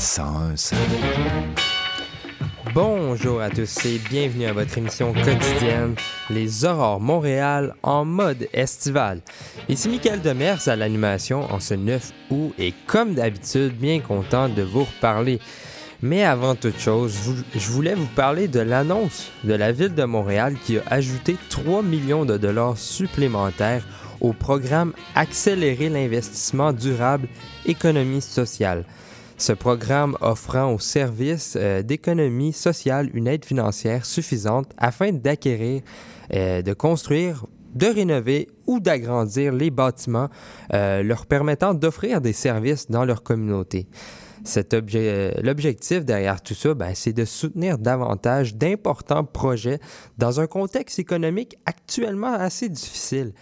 101 Bonjour à tous et bienvenue à votre émission quotidienne Les Aurores Montréal en mode estival. Ici Michael Demers à l'animation en ce 9 août et comme d'habitude bien content de vous reparler. Mais avant toute chose, je voulais vous parler de l'annonce de la ville de Montréal qui a ajouté 3 millions de dollars supplémentaires au programme Accélérer l'investissement durable économie sociale. Ce programme offrant aux services euh, d'économie sociale une aide financière suffisante afin d'acquérir, euh, de construire, de rénover ou d'agrandir les bâtiments euh, leur permettant d'offrir des services dans leur communauté. L'objectif derrière tout ça, ben, c'est de soutenir davantage d'importants projets dans un contexte économique actuellement assez difficile.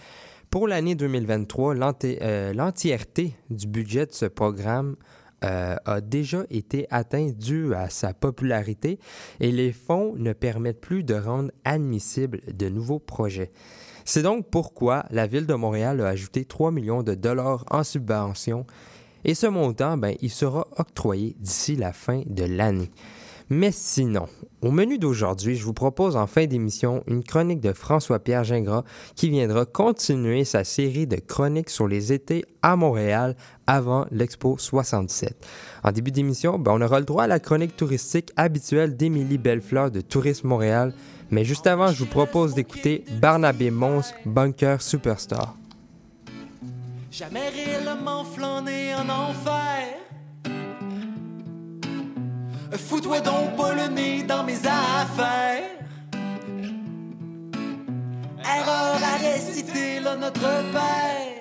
Pour l'année 2023, l'enti- euh, l'entièreté du budget de ce programme euh, a déjà été atteint dû à sa popularité et les fonds ne permettent plus de rendre admissibles de nouveaux projets. C'est donc pourquoi la Ville de Montréal a ajouté 3 millions de dollars en subvention et ce montant, ben, il sera octroyé d'ici la fin de l'année. Mais sinon, au menu d'aujourd'hui, je vous propose en fin d'émission une chronique de François-Pierre Gingras qui viendra continuer sa série de chroniques sur les étés à Montréal avant l'Expo 67. En début d'émission, ben, on aura le droit à la chronique touristique habituelle d'Émilie Bellefleur de Tourisme Montréal. Mais juste avant, je vous propose d'écouter Barnabé Mons, Bunker Superstar. Jamais réellement enfer. Fous-toi donc nez dans mes affaires. Erreur à réciter, là, notre père.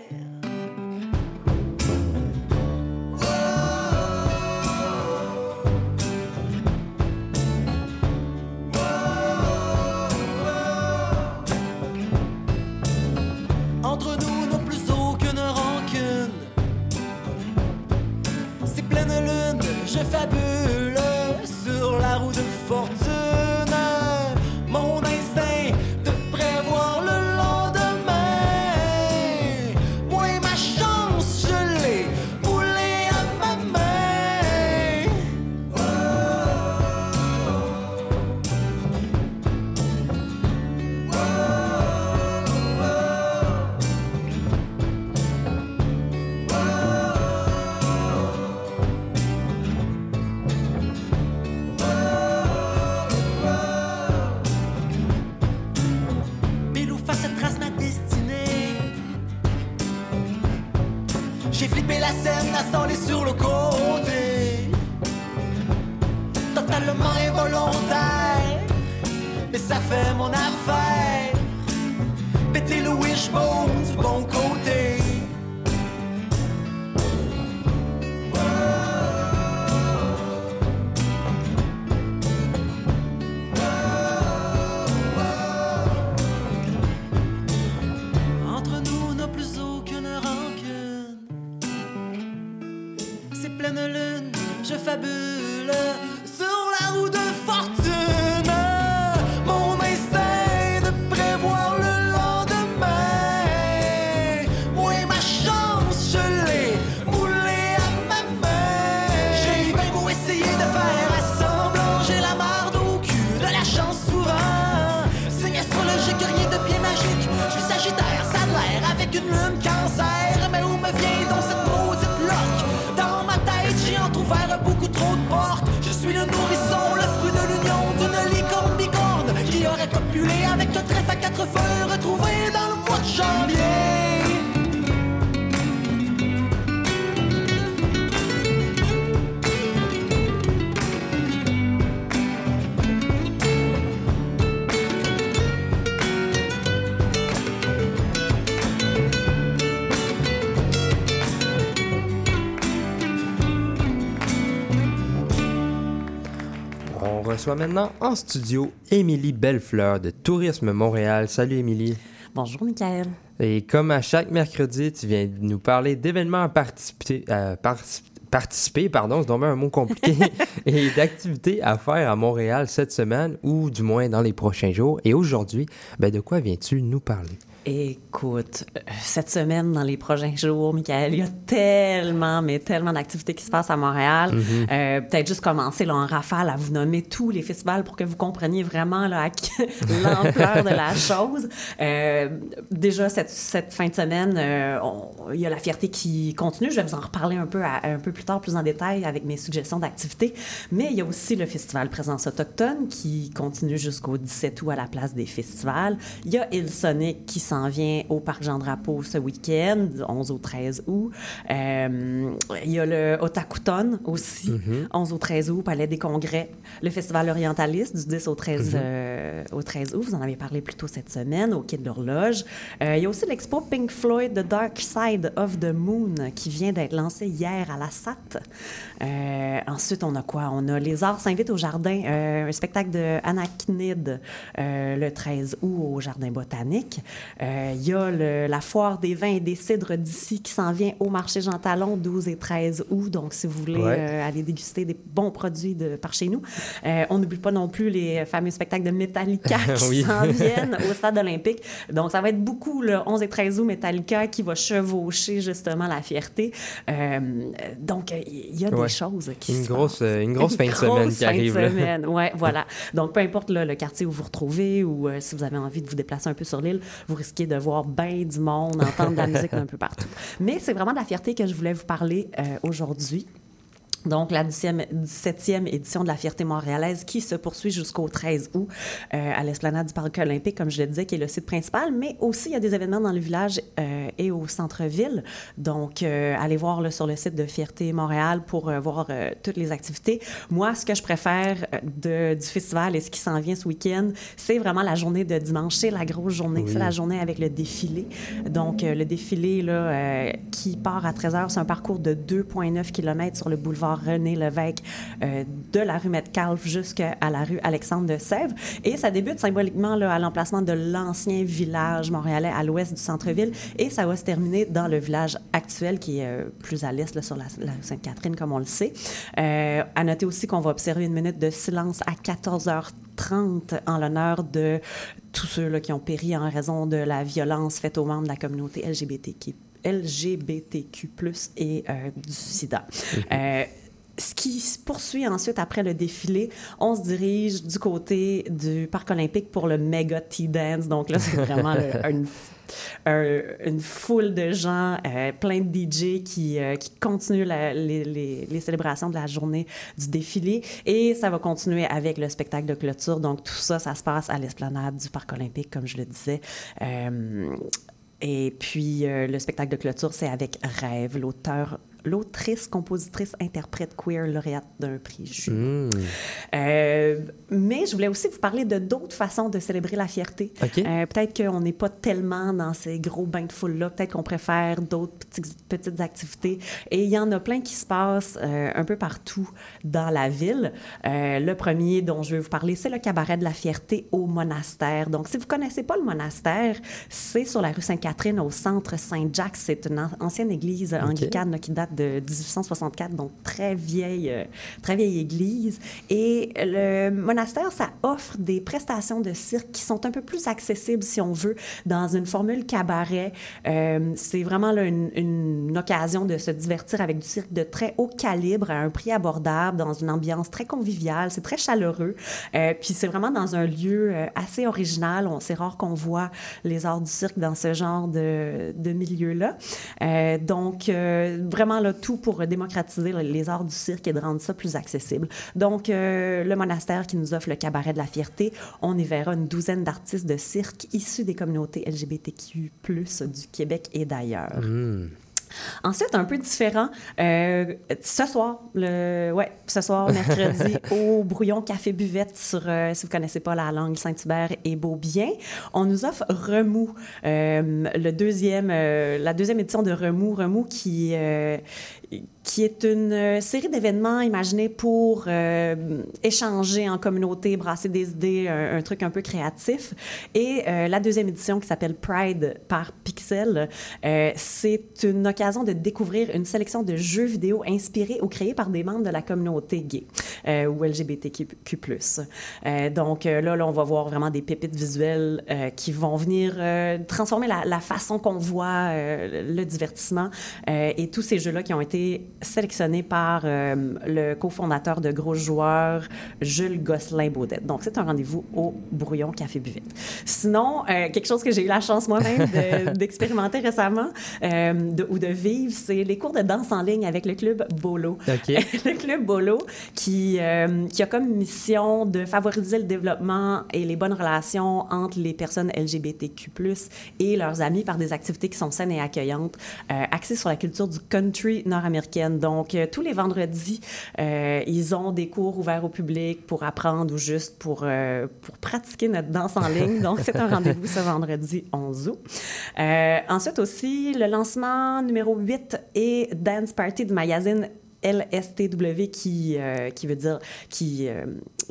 Entre nous, n'a plus aucune rancune. C'est pleine lune, je fabule sur la roue de fortune. On reçoit maintenant en studio Émilie Bellefleur de Tourisme Montréal. Salut Émilie. Bonjour, Michael. Et comme à chaque mercredi, tu viens de nous parler d'événements à participer, euh, particip- participer, pardon, c'est un mot compliqué, et d'activités à faire à Montréal cette semaine, ou du moins dans les prochains jours. Et aujourd'hui, ben, de quoi viens-tu nous parler? Écoute, cette semaine, dans les prochains jours, Michael, il y a tellement, mais tellement d'activités qui se passent à Montréal. Euh, Peut-être juste commencer là, en rafale à vous nommer tous les festivals pour que vous compreniez vraiment l'ampleur de la chose. Euh, déjà, cette, cette fin de semaine, euh, on- il y a la fierté qui continue. Je vais vous en reparler un peu, à- un peu plus tard, plus en détail, avec mes suggestions d'activités. Mais il y a aussi le festival Présence autochtone qui continue jusqu'au 17 août à la place des festivals. Il y a Il Sonic qui s'en vient au Parc Jean-Drapeau ce week-end, du 11 au 13 août. Euh, il y a le Otakuton aussi, 11 au 13 août, Palais des Congrès. Le Festival Orientaliste du 10 au 13, euh, au 13 août, vous en avez parlé plus tôt cette semaine, au Quai de l'Horloge. Euh, il y a aussi l'expo Pink Floyd The Dark Side of the Moon qui vient d'être lancé hier à la SAT. Ensuite, on a quoi? On a Les Arts s'invitent au jardin, un spectacle de Anachnid euh, le 13 août au Jardin botanique. Euh, Il y a le- la foire des vins et des cidres d'ici qui s'en vient au marché Jean Talon 12 et 13 août. Donc, si vous voulez Ouais. euh, aller déguster des bons produits de, par chez nous. Euh, on n'oublie pas non plus les fameux spectacles de Metallica qui Oui. s'en viennent au stade olympique. Donc, ça va être beaucoup le 11 et 13 août Metallica qui va chevaucher justement la fierté. Euh, donc, il y a Ouais. des choses qui Une se grosse, passent. euh, une grosse fin de grosse semaine qui fin de arrive. semaine, ouais, voilà. Donc, peu importe là, le quartier où vous vous retrouvez ou euh, si vous avez envie de vous déplacer un peu sur l'île, vous risquez de voir bien du monde, entendre de la musique un peu partout. Mais c'est vraiment de la fierté que je voulais vous parler euh, aujourd'hui. Donc, la 17e, 17e édition de la Fierté montréalaise qui se poursuit jusqu'au 13 août euh, à l'esplanade du Parc olympique, comme je le disais, qui est le site principal, mais aussi il y a des événements dans le village euh, et au centre-ville. Donc, euh, allez voir là, sur le site de Fierté Montréal pour voir toutes les activités. Moi, ce que je préfère de, du festival et ce qui s'en vient ce week-end, c'est vraiment la journée de dimanche. C'est la grosse journée. C'est la journée avec le défilé. Donc, le défilé là, qui part à 13 h, c'est un parcours de 2,9 km sur le boulevard René Lévesque de la rue Metcalfe jusqu'à la rue Alexandre de Sèvres. Et ça débute symboliquement là, à l'emplacement de l'ancien village montréalais à l'ouest du centre-ville et ça va se terminer dans le village actuel qui est plus à l'est, sur la, rue Sainte-Catherine, comme on le sait. À noter aussi qu'on va observer une minute de silence à 14h30 en l'honneur de tous ceux qui ont péri en raison de la violence faite aux membres de la communauté LGBTQ, et du sida. Ce qui se poursuit ensuite après le défilé, on se dirige du côté du parc olympique pour le méga tea dance. Donc là, c'est vraiment le- une, un- une foule de gens, euh, plein de DJ qui, euh, qui continuent la- les, les- les célébrations de la journée du défilé. Et ça va continuer avec le spectacle de clôture. Donc tout ça, ça se passe à l'esplanade du parc olympique, comme je le disais. Euh, et puis, euh, le spectacle de clôture, c'est avec Rêve, l'auteur, l'autrice, compositrice, interprète queer, lauréate d'un prix Jules. Hmm. Euh, mais je voulais aussi vous parler de d'autres façons de célébrer la fierté. Euh, peut-être qu'on n'est pas tellement dans ces gros bains de foule-là. Peut-être qu'on préfère d'autres petits- petites activités. Et il y en a plein qui se passent euh, un peu partout dans la ville. Le premier dont je vais vous parler, c'est le cabaret de la fierté au monastère. Donc, si vous connaissez pas le monastère, c'est sur la rue Sainte-Catherine, au centre Saint-Jacques. C'est une an- ancienne église anglicane là, qui date de 1864, donc très vieille, euh, très vieille église. Et le monastère, ça offre des prestations de cirque qui sont un peu plus accessibles, si on veut, dans une formule cabaret. Euh, c'est vraiment là, une, occasion de se divertir avec du cirque de très haut calibre, à un prix abordable, dans une ambiance très conviviale. C'est très chaleureux. Euh, puis c'est vraiment dans un lieu assez original. C'est rare qu'on voit les arts du cirque dans ce genre de, de milieu-là. Donc, euh, tout pour démocratiser les arts du cirque et de rendre ça plus accessible. Donc, euh, le monastère qui nous offre le cabaret de la fierté, on y verra une douzaine d'artistes de cirque issus des communautés LGBTQ+, du Québec et d'ailleurs. Ensuite, un peu différent, euh, ce soir, le, ouais, ce soir, mercredi, au Brouillon Café Buvette, sur, euh, si vous connaissez pas la langue Saint-Hubert et Beaubien, on nous offre Remous, euh, le deuxième, la deuxième édition de Remous, Remous qui, qui est une euh, série d'événements imaginés pour euh, échanger en communauté, brasser des idées, un, truc un peu créatif. Et euh, la deuxième édition qui s'appelle Pride par Pixel, c'est une occasion de découvrir une sélection de jeux vidéo inspirés ou créés par des membres de la communauté gay ou LGBTQ+. Donc là, on va voir vraiment des pépites visuelles qui vont venir transformer la, façon qu'on voit le divertissement et tous ces jeux-là qui ont été sélectionnés par euh, le cofondateur de Gros Joueurs, Jules Gosselin-Baudette. Donc, c'est un rendez-vous au Brouillon Café Buvette. Sinon, euh, quelque chose que j'ai eu la chance moi-même de- d'expérimenter récemment euh, de- ou de vivre, c'est les cours de danse en ligne avec le club Bolo. Le club Bolo qui, qui a comme mission de favoriser le développement et les bonnes relations entre les personnes LGBTQ+, et leurs amis par des activités qui sont saines et accueillantes, axées sur la culture du country nord-américaine. Donc, euh, tous les vendredis, euh, ils ont des cours ouverts au public pour apprendre ou juste pour, euh, pour pratiquer notre danse en ligne. Donc, c'est un rendez-vous ce vendredi 11 août. Ensuite aussi, le lancement numéro 8 et Dance Party du magazine LSTW qui, euh, qui veut dire, qui, euh,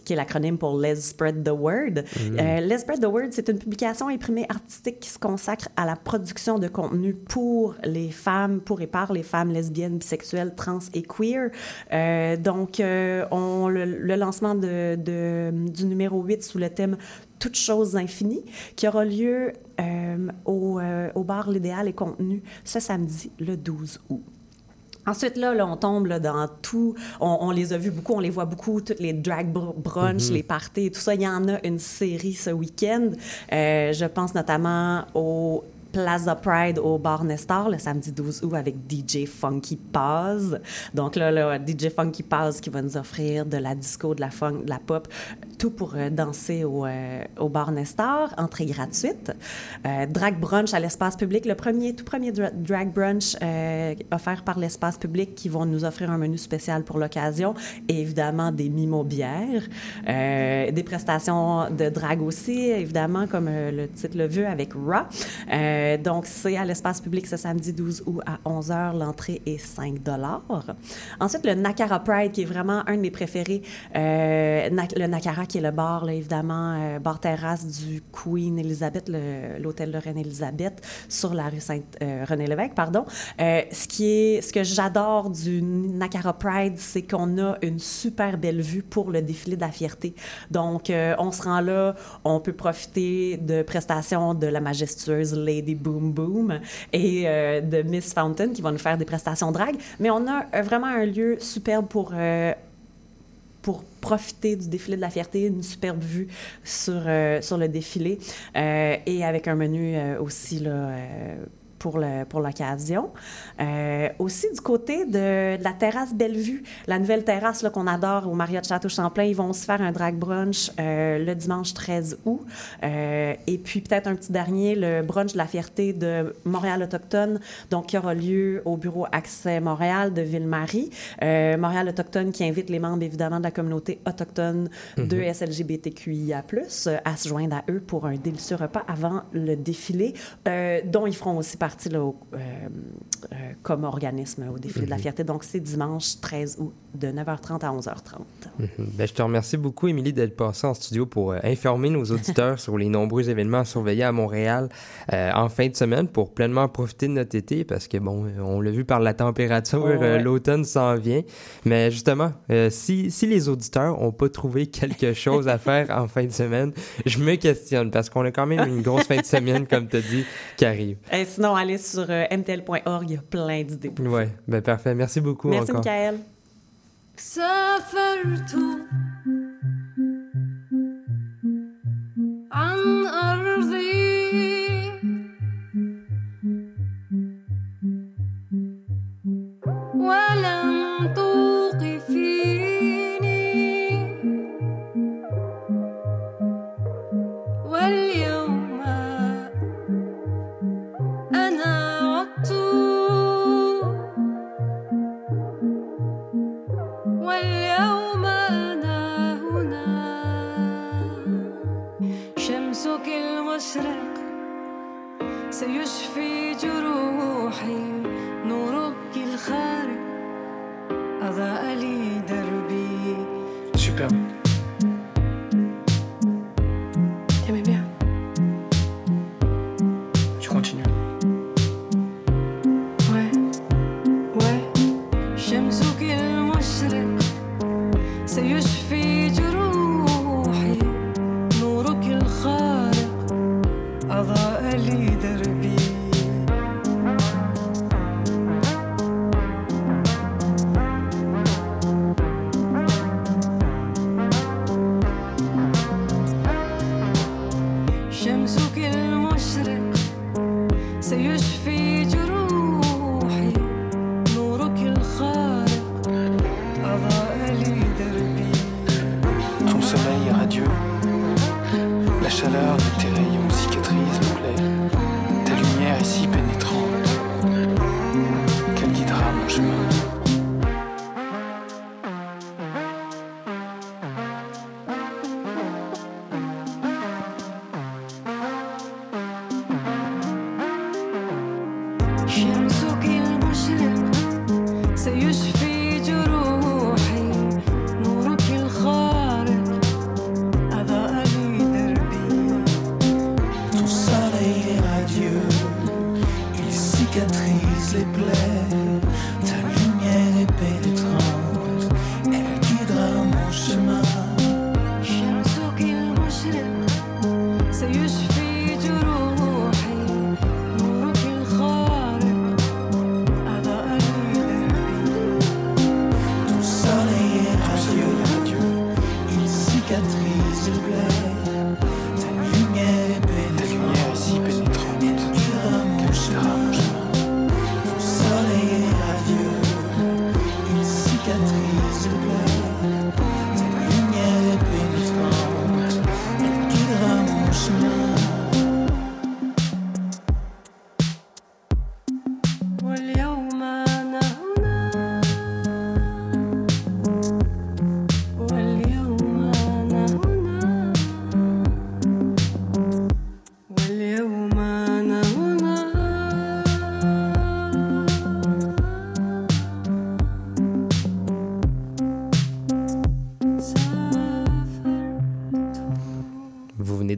qui est l'acronyme pour Let's Spread the Word. Euh, Let's Spread the Word, c'est une publication imprimée artistique qui se consacre à la production de contenu pour les femmes, pour et par les femmes lesbiennes, bisexuelles, trans et queer. Euh, donc, on, le, le lancement de, de- du numéro 8 sous le thème toutes choses infinies, qui aura lieu euh, au, euh, au bar L'Idéal et Contenu ce samedi, le 12 août. Ensuite, là, là, on tombe là, dans tout. On, on les a vus beaucoup, on les voit beaucoup, toutes les drag br- brunch, les parties, tout ça. Il y en a une série ce week-end. Euh, je pense notamment au Plaza Pride au bar Nestor le samedi 12 août avec DJ Funky Paz. Donc là, là, DJ Funky Paz qui va nous offrir de la disco, de la funk, de la pop, tout pour euh, danser au, euh, au bar Nestor, entrée gratuite. Euh, drag brunch à l'espace public, le premier, tout premier dra- drag brunch offert par l'espace public qui vont nous offrir un menu spécial pour l'occasion et évidemment des mimos bières, des prestations de drag aussi, évidemment, comme le titre le veut avec. Euh, donc, c'est à l'espace public ce samedi 12 août à 11h. L'entrée est 5 Ensuite, le Nakara Pride, qui est vraiment un de mes préférés. Euh, le Nakara, qui est le bar, là, évidemment, euh, bar terrasse du Queen Elizabeth, l'hôtel de Reine-Élisabeth, sur la rue Sainte-René-Lévesque, pardon. Euh, ce, qui est, ce que j'adore du Nakara Pride, c'est qu'on a une super belle vue pour le défilé de la fierté. Donc, euh, on se rend là, on peut profiter de prestations de la majestueuse Lady Boom Boom et euh, de Miss Fountain qui vont nous faire des prestations drag. Mais on a euh, vraiment un lieu superbe pour euh, pour profiter du défilé de la fierté, une superbe vue sur, sur le défilé et avec un menu aussi là, pour l'occasion. Euh, aussi du côté de, de la terrasse Bellevue, la nouvelle terrasse qu'on adore au Marriott Château Champlain, ils vont se faire un drag brunch euh, le dimanche 13 août. Euh, et puis peut-être un petit dernier, le brunch de la fierté de Montréal autochtone, donc qui aura lieu au bureau Accès Montréal de Ville-Marie. Montréal autochtone qui invite les membres évidemment de la communauté autochtone de SLGBTQIA+, euh, à se joindre à eux pour un délicieux repas avant le défilé, dont ils feront aussi partie là, au- euh, euh, comme organisme au défilé de la fierté. Donc c'est dimanche 13 août de 9h30 à 11h30. Mhm. Ben, je te remercie beaucoup, Émilie, d'être passée en studio pour euh, informer nos auditeurs sur les nombreux événements à surveiller à Montréal en fin de semaine pour pleinement profiter de notre été parce que, bon, on l'a vu par la température, Oh, ouais. l'automne s'en vient. Mais justement, euh, si, si les auditeurs n'ont pas trouvé quelque chose à faire en fin de semaine, je me questionne parce qu'on a quand même une grosse fin de semaine, comme tu as dit, qui arrive. Et sinon, aller sur euh, mtl.org, il y a plein d'idées. Oui, ben parfait. Merci beaucoup. Merci, encore. Michael. Ça fait le tour. Tu continues. emotions.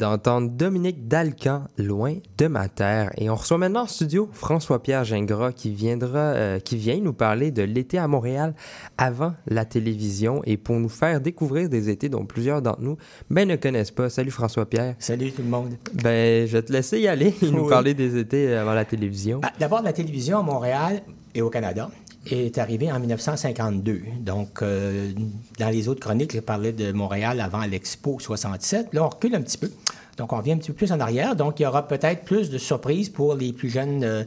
D'entendre Dominique Dalcan, Loin de ma terre. Et on reçoit maintenant en studio François-Pierre Gingras qui, viendra, euh, qui vient nous parler de l'été à Montréal avant la télévision et pour nous faire découvrir des étés dont plusieurs d'entre nous ben, ne connaissent pas. Salut François-Pierre. Salut tout le monde. Ben, je vais te laisser y aller et nous Oui. parler des étés avant la télévision. Ah, D'abord, la télévision à Montréal et au Canada est arrivée en 1952. Donc, euh, dans les autres chroniques, je parlais de Montréal avant l'Expo 67. Là, on recule un petit peu. Donc, on revient un petit peu plus en arrière. Donc, il y aura peut-être plus de surprises pour les plus jeunes, euh,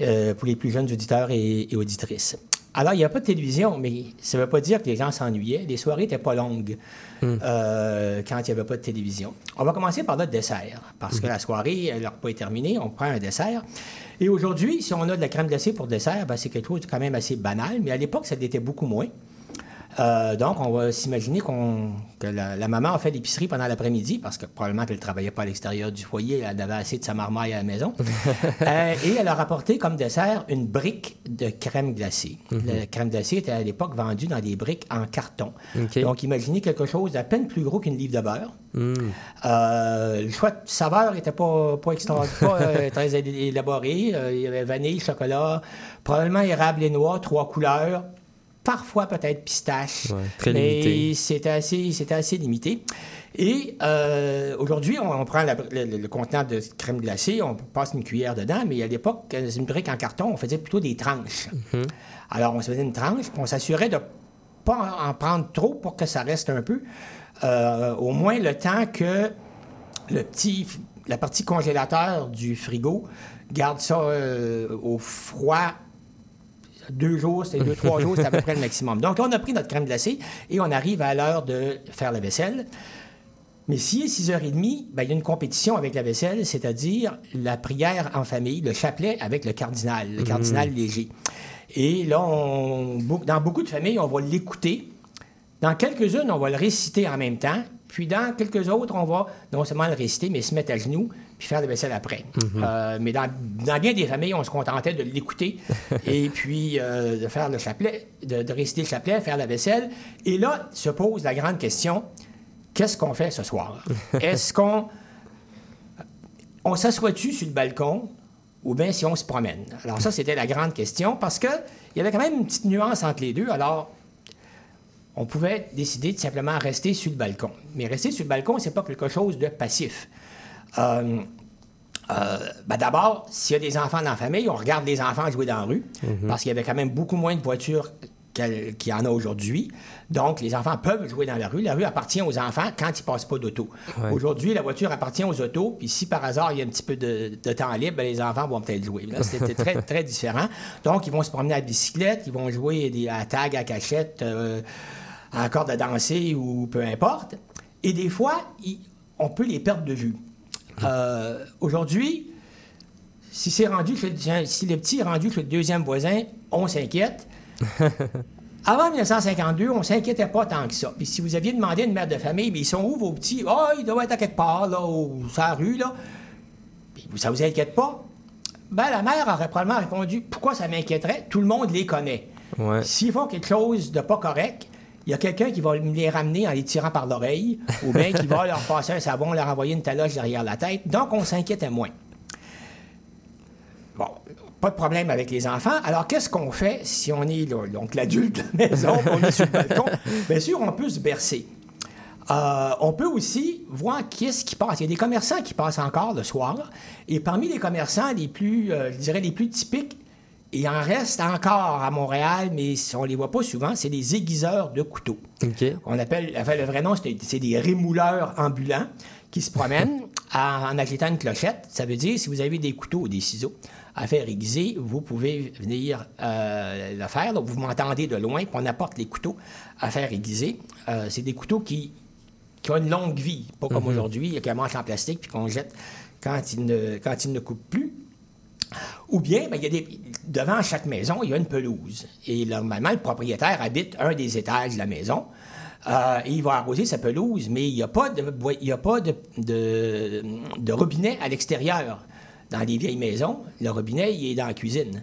euh, pour les plus jeunes auditeurs et, et auditrices. Alors, il n'y a pas de télévision, mais ça ne veut pas dire que les gens s'ennuyaient. Les soirées n'étaient pas longues euh, quand il n'y avait pas de télévision. On va commencer par notre dessert, parce que la soirée, le repas est terminé, on prend un dessert. Et aujourd'hui, si on a de la crème glacée pour dessert, ben, c'est quelque chose de quand même assez banal, mais à l'époque, ça l'était beaucoup moins. Euh, donc, on va s'imaginer qu'on, que la, la maman a fait l'épicerie pendant l'après-midi, parce que probablement qu'elle ne travaillait pas à l'extérieur du foyer, elle avait assez de sa marmaille à la maison. Euh, et elle a rapporté comme dessert une brique de crème glacée. La crème glacée était à l'époque vendue dans des briques en carton. Donc, imaginez quelque chose d'à peine plus gros qu'une livre de beurre. Hmm. Euh, le choix de saveur n'était pas, pas, extra- pas, très élaboré. Il y avait vanille, chocolat, probablement érable et noix, trois couleurs. Parfois peut-être pistache. Ouais, très mais limité. c'était assez, c'était assez limité. Et euh, aujourd'hui, on, on prend la- le, contenant de crème glacée, on passe une cuillère dedans, mais à l'époque, dans une brique en carton, on faisait plutôt des tranches. Alors, on se faisait une tranche, puis on s'assurait de pas en en prendre trop pour que ça reste un peu. Euh, au moins le temps que le petit, la partie congélateur du frigo garde ça euh, au froid. Deux jours, c'est deux, trois jours, c'est à peu près le maximum. Donc, on a pris notre crème glacée et on arrive à l'heure de faire la vaisselle. Mais si est 6h30, ben, il y a une compétition avec la vaisselle, c'est-à-dire la prière en famille, le chapelet avec le cardinal, le cardinal léger. Et là, on- dans beaucoup de familles, on va l'écouter. Dans quelques-unes, on va le réciter en même temps. Puis dans quelques autres, on va non seulement le réciter, mais se mettre à genoux, puis faire la vaisselle après. Euh, mais dans, dans bien des familles, on se contentait de l'écouter et puis euh, de faire le chapelet, de, de réciter le chapelet, faire la vaisselle. Et là se pose la grande question qu'est-ce qu'on fait ce soir? Est-ce qu'on on s'assoit-tu sur le balcon ou bien si on se promène? Alors ça, c'était la grande question parce qu'il y avait quand même une petite nuance entre les deux. Alors, on pouvait décider de simplement rester sur le balcon. Mais rester sur le balcon, c'est pas quelque chose de passif. Euh, euh, ben D'abord, s'il y a des enfants dans la famille, on regarde les enfants jouer dans la rue, parce qu'il y avait quand même beaucoup moins de voitures qu'il y en a aujourd'hui. Donc, les enfants peuvent jouer dans la rue. La rue appartient aux enfants quand ils ne passent pas d'auto. Ouais. Aujourd'hui, la voiture appartient aux autos. Puis si par hasard, il y a un petit peu de, de temps libre, ben, les enfants vont peut-être jouer. Là, c'était très, très différent. Donc, ils vont se promener à bicyclette, ils vont jouer des, à tag, à cachette, euh, à la corde à danser ou peu importe. Et des fois, ils- on peut les perdre de vue. Euh, Aujourd'hui, si c'est rendu que le, si le petit est rendu que le deuxième voisin, on s'inquiète. Avant 1952, on s'inquiétait pas tant que ça. Puis si vous aviez demandé à une mère de famille, mais ils sont où vos petits? Ah, ils doivent être à quelque part, là, au, sur la rue, là. Puis ça vous inquiète pas? Ben, la mère aurait probablement répondu, pourquoi ça m'inquiéterait? Tout le monde les connaît. Ouais. S'ils font quelque chose de pas correct, il y a quelqu'un qui va me les ramener en les tirant par l'oreille, ou bien qui va leur passer un savon, leur envoyer une taloche derrière la tête. Donc, on s'inquiétait moins. Bon, pas de problème avec les enfants. Alors, qu'est-ce qu'on fait si on est là, donc l'adulte de la maison, on est sur le balcon? Bien sûr, on peut se bercer. Euh, on peut aussi voir qu'est-ce qui passe. Il y a des commerçants qui passent encore le soir. Et parmi les commerçants les plus, euh, je dirais, les plus typiques, il en reste encore à Montréal, mais on les voit pas souvent, c'est les aiguiseurs de couteaux. On appelle, enfin, le vrai nom, c'est des rémouleurs ambulants qui se promènent en, en agitant une clochette. Ça veut dire, si vous avez des couteaux ou des ciseaux à faire aiguiser, vous pouvez venir euh, le faire. Donc, vous m'entendez de loin, puis on apporte les couteaux à faire aiguiser. Euh, c'est des couteaux qui, qui ont une longue vie, pas comme aujourd'hui, il y a un manche en plastique, puis qu'on jette quand ils ne, quand ils ne coupent plus. Ou bien, ben, il y a des, devant chaque maison, il y a une pelouse. Et normalement, le propriétaire habite un des étages de la maison. Euh, et il va arroser sa pelouse, mais il n'y a pas de, il y a pas de, de, de robinet à l'extérieur. Dans les vieilles maisons, le robinet, il est dans la cuisine.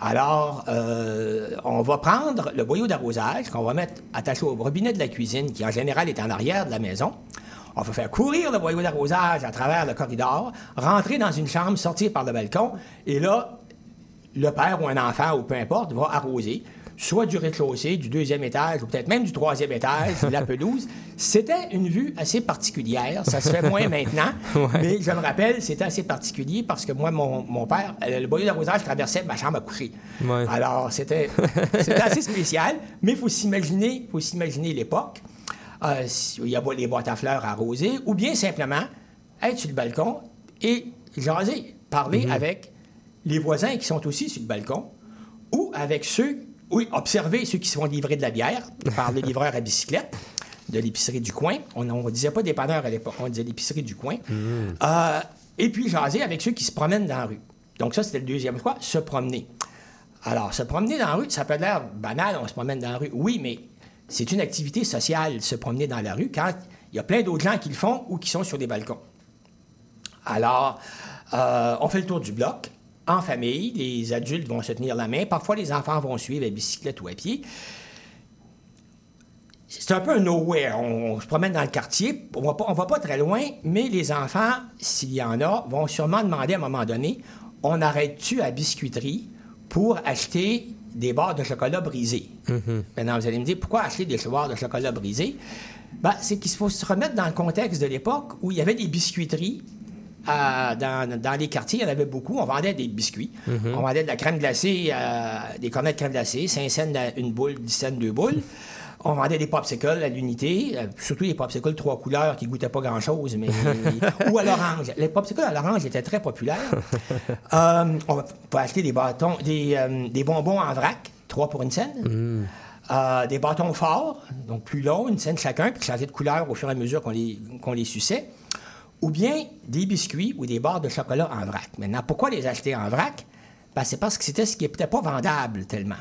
Alors, euh, on va prendre le boyau d'arrosage qu'on va mettre attaché au robinet de la cuisine, qui en général est en arrière de la maison. On va faire courir le boyau d'arrosage à travers le corridor, rentrer dans une chambre, sortir par le balcon, et là, le père ou un enfant, ou peu importe, va arroser, soit du rez-de-chaussée, du deuxième étage, ou peut-être même du troisième étage, de la pelouse. C'était une vue assez particulière. Ça se fait moins maintenant, mais je me rappelle, c'était assez particulier parce que moi, mon, mon père, euh, le boyau d'arrosage traversait ma chambre à coucher. Ouais. Alors, c'était assez spécial, mais il faut s'imaginer faut s'imaginer l'époque. Euh, si- il y a les boîtes à fleurs arrosées, ou bien simplement être sur le balcon et jaser, parler avec les voisins qui sont aussi sur le balcon, ou avec ceux, oui, observer ceux qui se font livrer de la bière par le livreur à bicyclette de l'épicerie du coin. On ne disait pas dépanneur à l'époque, on disait l'épicerie du coin. Euh, et puis jaser avec ceux qui se promènent dans la rue. Donc ça, c'était le deuxième choix, se promener. Alors, se promener dans la rue, ça peut l'air banal, on se promène dans la rue. Oui, mais c'est une activité sociale, se promener dans la rue, quand il y a plein d'autres gens qui le font ou qui sont sur des balcons. Alors, euh, on fait le tour du bloc en famille. Les adultes vont se tenir la main. Parfois, les enfants vont suivre à bicyclette ou à pied. C'est un peu un nowhere. On, se promène dans le quartier. On va pas, on va pas très loin, mais les enfants, s'il y en a, vont sûrement demander à un moment donné on arrête-tu à biscuiterie pour acheter des barres de chocolat brisées Maintenant, vous allez me dire pourquoi acheter des barres de chocolat brisées ben, C'est qu'il faut se remettre dans le contexte de l'époque où il y avait des biscuiteries à- dans, dans les quartiers, il y en avait beaucoup. On vendait des biscuits. On vendait de la crème glacée, euh, des cornets de crème glacée, 5 cents une boule, 10 cents deux boules. On vendait des popsicles à l'unité, euh, surtout les popsicles trois couleurs qui goûtaient pas grand-chose, mais ou à l'orange. Les popsicles à l'orange étaient très populaires. Euh, on va peut acheter des bâtons, des, euh, des bonbons en vrac, trois pour une scène. Euh, des bâtons forts, donc plus longs, une scène chacun, puis changer de couleur au fur et à mesure qu'on les, qu'on les suçait. Ou bien des biscuits ou des barres de chocolat en vrac. Maintenant, pourquoi les acheter en vrac? Ben, c'est parce que c'était ce qui n'était pas vendable tellement.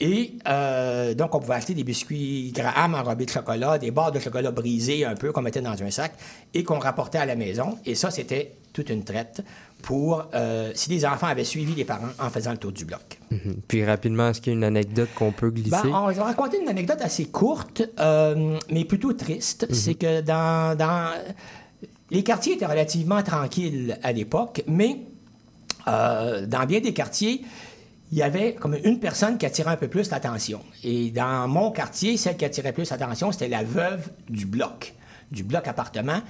Et euh, donc, on pouvait acheter des biscuits Graham enrobés de chocolat, des barres de chocolat brisées un peu qu'on mettait dans un sac et qu'on rapportait à la maison. Et ça, c'était toute une traite pour euh, si les enfants avaient suivi les parents en faisant le tour du bloc. Mhm. Puis rapidement, est-ce qu'il y a une anecdote qu'on peut glisser? Ben, on va raconter une anecdote assez courte, euh, mais plutôt triste. C'est que dans, dans- Les quartiers étaient relativement tranquilles à l'époque, mais euh, dans bien des quartiers, il y avait comme une personne qui attirait un peu plus l'attention. Et dans mon quartier, celle qui attirait plus l'attention, c'était la veuve du bloc, du bloc appartement.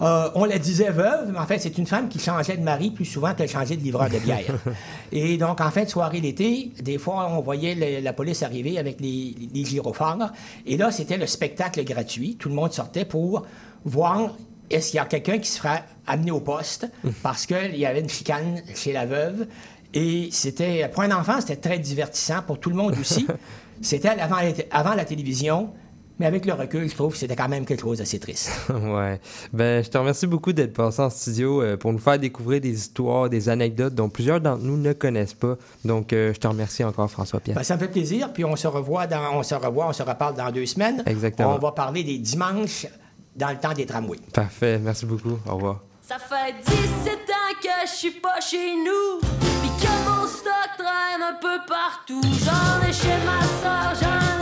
Euh, on la disait veuve, mais en fait, c'est une femme qui changeait de mari plus souvent qu'elle changeait de livreur de bière. Et donc, en fin de soirée d'été, des fois, on voyait le- la police arriver avec les, les gyrophares. Et là, c'était le spectacle gratuit. Tout le monde sortait pour voir est-ce qu'il y a quelqu'un qui se ferait amener au poste parce qu'il y avait une chicane chez la veuve. Et c'était, pour un enfant, c'était très divertissant. Pour tout le monde aussi. c'était avant, avant la télévision. Mais avec le recul, je trouve que c'était quand même quelque chose d'assez triste. ouais. Ben, je te remercie beaucoup d'être passé en studio euh, pour nous faire découvrir des histoires, des anecdotes dont plusieurs d'entre nous ne connaissent pas. Donc, euh, je te remercie encore, François-Pierre. Ben, ça me fait plaisir, puis on se revoit, dans, on se revoit, on se reparle dans deux semaines. Exactement. On va parler des dimanches dans le temps des tramways. Parfait. Merci beaucoup. Au revoir. Ça fait 17 ans que je suis pas chez nous, pis que mon stock traîne un peu partout. J'en ai chez ma soeur, j'en ai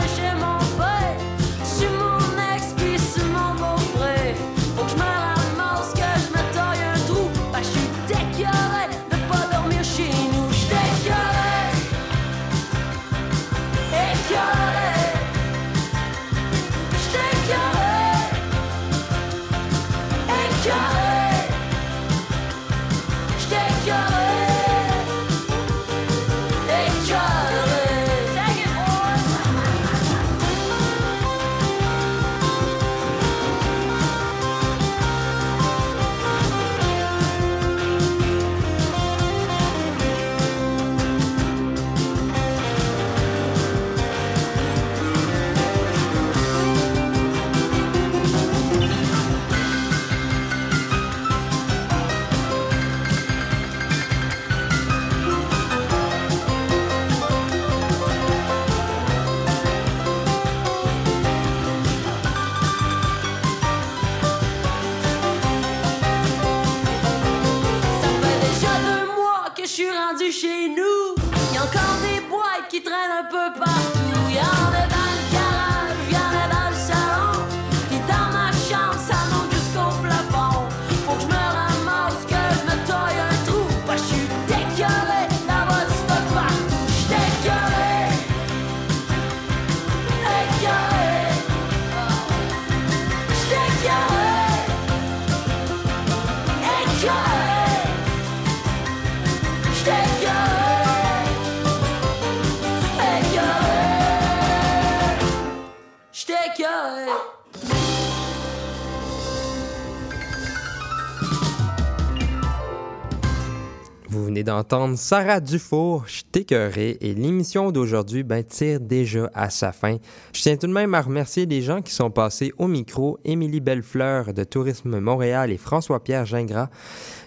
d'entendre Sarah Dufour, je t'écœuré, et l'émission d'aujourd'hui ben, tire déjà à sa fin. Je tiens tout de même à remercier les gens qui sont passés au micro, Émilie Bellefleur de Tourisme Montréal et François-Pierre Gingras.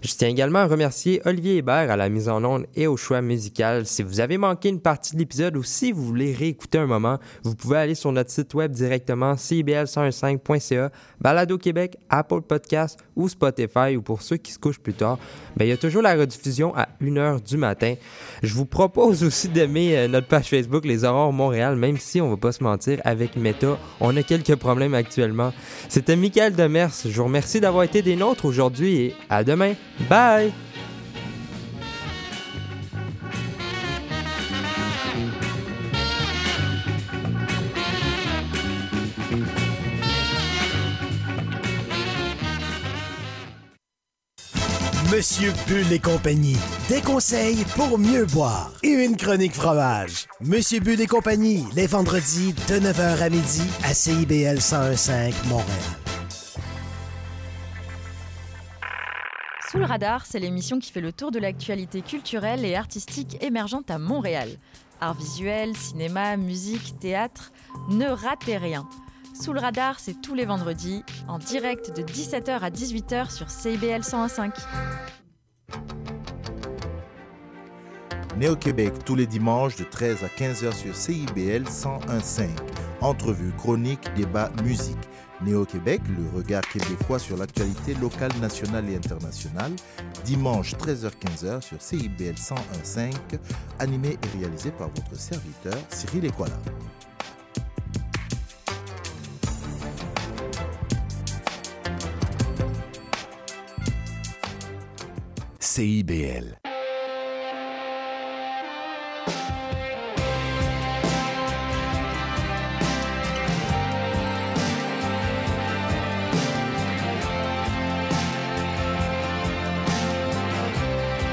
Je tiens également à remercier Olivier Hébert à la mise en onde et au choix musical. Si vous avez manqué une partie de l'épisode ou si vous voulez réécouter un moment, vous pouvez aller sur notre site web directement cibl105.ca, Balado Québec, Apple Podcast ou Spotify ou pour ceux qui se couchent plus tard, ben, il y a toujours la rediffusion à 1h du matin. Je vous propose aussi d'aimer euh, notre page Facebook Les Aurores Montréal, même si on va pas se mentir, avec Meta, on a quelques problèmes actuellement. C'était Michael Demers. Je vous remercie d'avoir été des nôtres aujourd'hui et à demain. Bye! Monsieur Bull et compagnie. Des conseils pour mieux boire. Et une chronique fromage. Monsieur Bull et compagnie, les vendredis de 9h à midi à CIBL 1015 Montréal. Sous le radar, c'est l'émission qui fait le tour de l'actualité culturelle et artistique émergente à Montréal. Art visuel, cinéma, musique, théâtre, ne ratez rien. Sous le radar, c'est tous les vendredis, en direct de 17h à 18h sur CIBL 101.5. Né au Québec tous les dimanches de 13 à 15h sur CIBL 101.5. Entrevues, chroniques, débats, musique. Néo-Québec, le regard québécois sur l'actualité locale, nationale et internationale, dimanche 13h-15h sur CIBL 101.5, animé et réalisé par votre serviteur Cyril Equala. CIBL